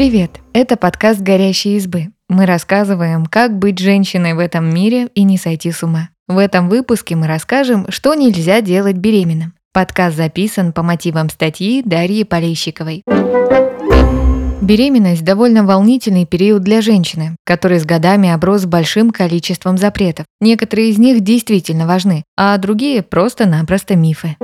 Привет! Это подкаст «Горящие избы». Мы рассказываем, как быть женщиной в этом мире и не сойти с ума. В этом выпуске мы расскажем, что нельзя делать беременным. Подкаст записан по мотивам статьи Дарьи Полещиковой. Беременность – довольно волнительный период для женщины, который с годами оброс большим количеством запретов. Некоторые из них действительно важны, а другие – просто-напросто мифы.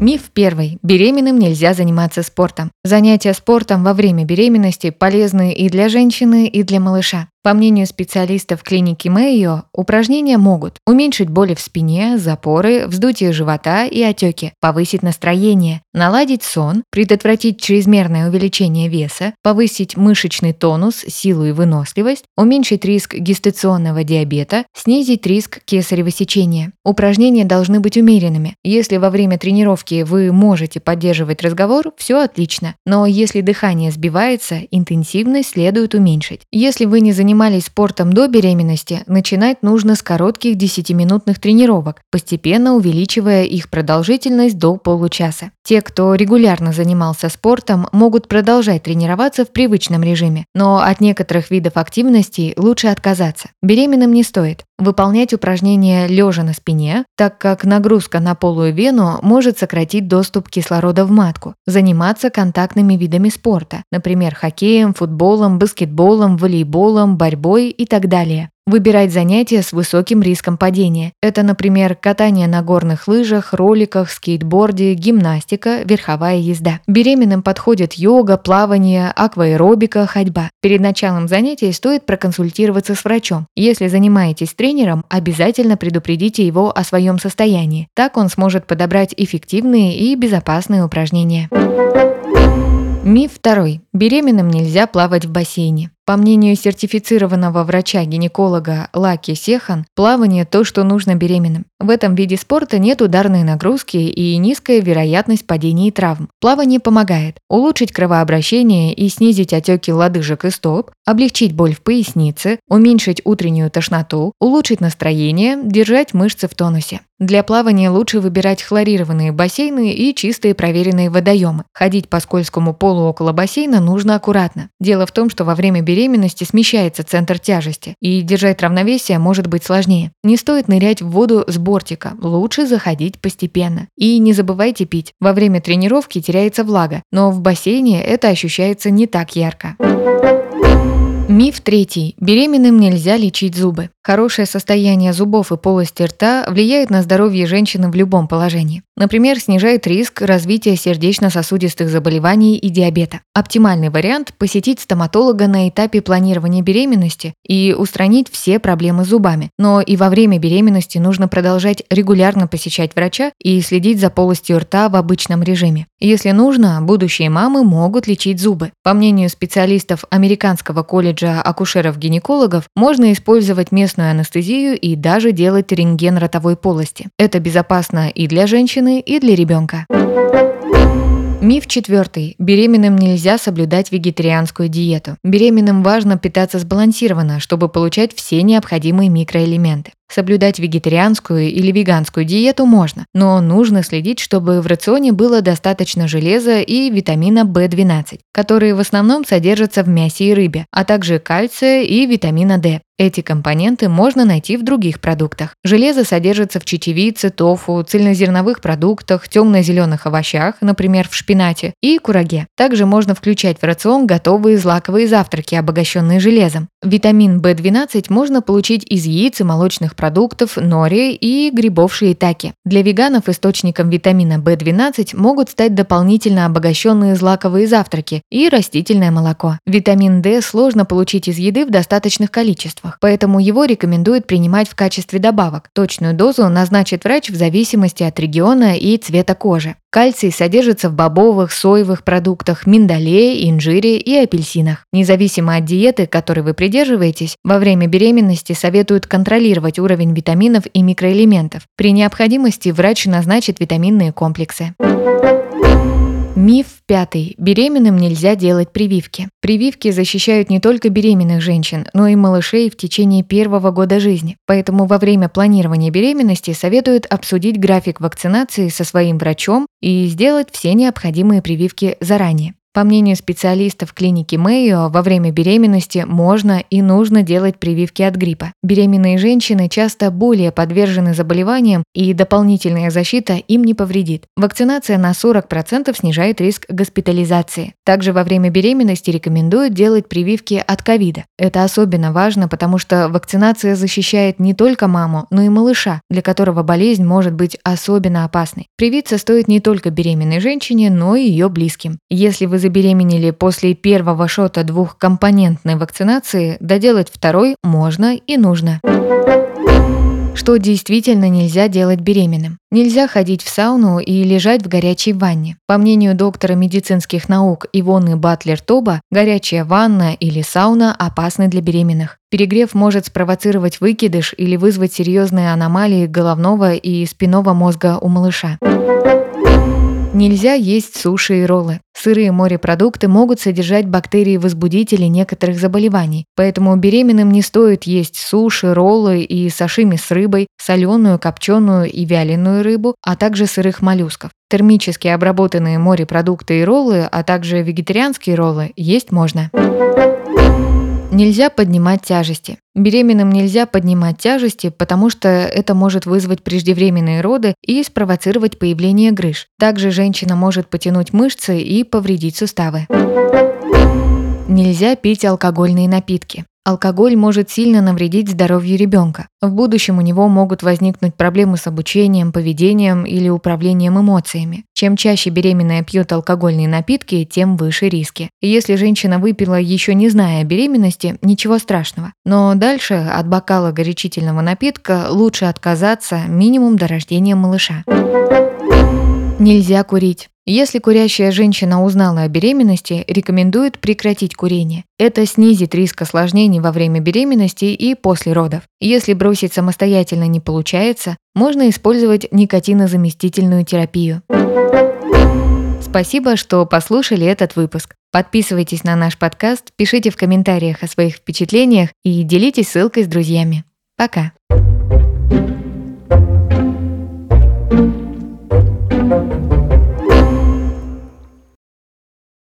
Миф первый. Беременным нельзя заниматься спортом. Занятия спортом во время беременности полезны и для женщины, и для малыша. По мнению специалистов клиники Мэйо, упражнения могут уменьшить боли в спине, запоры, вздутие живота и отеки, повысить настроение, наладить сон, предотвратить чрезмерное увеличение веса, повысить мышечный тонус, силу и выносливость, уменьшить риск гестационного диабета, снизить риск кесарево сечения. Упражнения должны быть умеренными. Если во время тренировки вы можете поддерживать разговор, все отлично. Но если дыхание сбивается, интенсивность следует уменьшить. Если вы не занимаетесь занимались спортом до беременности, начинать нужно с коротких 10-минутных тренировок, постепенно увеличивая их продолжительность до получаса. Те, кто регулярно занимался спортом, могут продолжать тренироваться в привычном режиме, но от некоторых видов активностей лучше отказаться. Беременным не стоит. Выполнять упражнения лежа на спине, так как нагрузка на полую вену может сократить доступ кислорода в матку. Заниматься контактными видами спорта, например, хоккеем, футболом, баскетболом, волейболом, борьбой и так далее. Выбирать занятия с высоким риском падения. Это, например, катание на горных лыжах, роликах, скейтборде, гимнастика, верховая езда. Беременным подходят йога, плавание, акваэробика, ходьба. Перед началом занятий стоит проконсультироваться с врачом. Если занимаетесь тренером, обязательно предупредите его о своем состоянии. Так он сможет подобрать эффективные и безопасные упражнения. Миф второй. Беременным нельзя плавать в бассейне. По мнению сертифицированного врача-гинеколога Лаки Сехан, плавание – то, что нужно беременным. В этом виде спорта нет ударной нагрузки и низкая вероятность падений и травм. Плавание помогает улучшить кровообращение и снизить отеки лодыжек и стоп, облегчить боль в пояснице, уменьшить утреннюю тошноту, улучшить настроение, держать мышцы в тонусе. Для плавания лучше выбирать хлорированные бассейны и чистые проверенные водоемы. Ходить по скользкому полу около бассейна нужно аккуратно. Дело в том, что во время беременности смещается центр тяжести, и держать равновесие может быть сложнее. Не стоит нырять в воду с бортика, лучше заходить постепенно. И не забывайте пить. Во время тренировки теряется влага, но в бассейне это ощущается не так ярко. Миф третий. Беременным нельзя лечить зубы. Хорошее состояние зубов и полости рта влияет на здоровье женщины в любом положении. Например, снижает риск развития сердечно-сосудистых заболеваний и диабета. Оптимальный вариант – посетить стоматолога на этапе планирования беременности и устранить все проблемы с зубами. Но и во время беременности нужно продолжать регулярно посещать врача и следить за полостью рта в обычном режиме. Если нужно, будущие мамы могут лечить зубы. По мнению специалистов Американского колледжа акушеров-гинекологов, можно использовать местную анестезию и даже делать рентген ротовой полости. Это безопасно и для женщины, и для ребенка. Миф четвертый. Беременным нельзя соблюдать вегетарианскую диету. Беременным важно питаться сбалансированно, чтобы получать все необходимые микроэлементы. Соблюдать вегетарианскую или веганскую диету можно, но нужно следить, чтобы в рационе было достаточно железа и витамина В12, которые в основном содержатся в мясе и рыбе, а также кальция и витамина D. Эти компоненты можно найти в других продуктах. Железо содержится в чечевице, тофу, цельнозерновых продуктах, темно-зеленых овощах, например, в шпинате, и кураге. Также можно включать в рацион готовые злаковые завтраки, обогащенные железом. Витамин В12 можно получить из яиц и молочных продуктов, нори и грибов шиитаки. Для веганов источником витамина В12 могут стать дополнительно обогащенные злаковые завтраки и растительное молоко. Витамин D сложно получить из еды в достаточных количествах поэтому его рекомендуют принимать в качестве добавок. Точную дозу назначит врач в зависимости от региона и цвета кожи. Кальций содержится в бобовых, соевых продуктах, миндале, инжире и апельсинах. Независимо от диеты, которой вы придерживаетесь, во время беременности советуют контролировать уровень витаминов и микроэлементов. При необходимости врач назначит витаминные комплексы. Миф пятый. Беременным нельзя делать прививки. Прививки защищают не только беременных женщин, но и малышей в течение первого года жизни. Поэтому во время планирования беременности советуют обсудить график вакцинации со своим врачом и сделать все необходимые прививки заранее. По мнению специалистов клиники Мэйо, во время беременности можно и нужно делать прививки от гриппа. Беременные женщины часто более подвержены заболеваниям, и дополнительная защита им не повредит. Вакцинация на 40% снижает риск госпитализации. Также во время беременности рекомендуют делать прививки от ковида. Это особенно важно, потому что вакцинация защищает не только маму, но и малыша, для которого болезнь может быть особенно опасной. Привиться стоит не только беременной женщине, но и ее близким. Если вы забеременели после первого шота двухкомпонентной вакцинации, доделать второй можно и нужно. Что действительно нельзя делать беременным? Нельзя ходить в сауну и лежать в горячей ванне. По мнению доктора медицинских наук Ивоны Батлер-Тоба, горячая ванна или сауна опасны для беременных. Перегрев может спровоцировать выкидыш или вызвать серьезные аномалии головного и спинного мозга у малыша. Нельзя есть суши и роллы. Сырые морепродукты могут содержать бактерии-возбудители некоторых заболеваний, поэтому беременным не стоит есть суши, роллы и сашими с рыбой, соленую, копченую и вяленую рыбу, а также сырых моллюсков. Термически обработанные морепродукты и роллы, а также вегетарианские роллы есть можно. Нельзя поднимать тяжести. Беременным нельзя поднимать тяжести, потому что это может вызвать преждевременные роды и спровоцировать появление грыж. Также женщина может потянуть мышцы и повредить суставы. Нельзя пить алкогольные напитки. Алкоголь может сильно навредить здоровью ребенка. В будущем у него могут возникнуть проблемы с обучением, поведением или управлением эмоциями. Чем чаще беременная пьет алкогольные напитки, тем выше риски. если женщина выпила еще не зная о беременности, ничего страшного. Но дальше от бокала горячительного напитка лучше отказаться минимум до рождения малыша. Нельзя курить. Если курящая женщина узнала о беременности, рекомендуют прекратить курение. Это снизит риск осложнений во время беременности и после родов. Если бросить самостоятельно не получается, можно использовать никотинозаместительную терапию. Спасибо, что послушали этот выпуск. Подписывайтесь на наш подкаст, пишите в комментариях о своих впечатлениях и делитесь ссылкой с друзьями. Пока!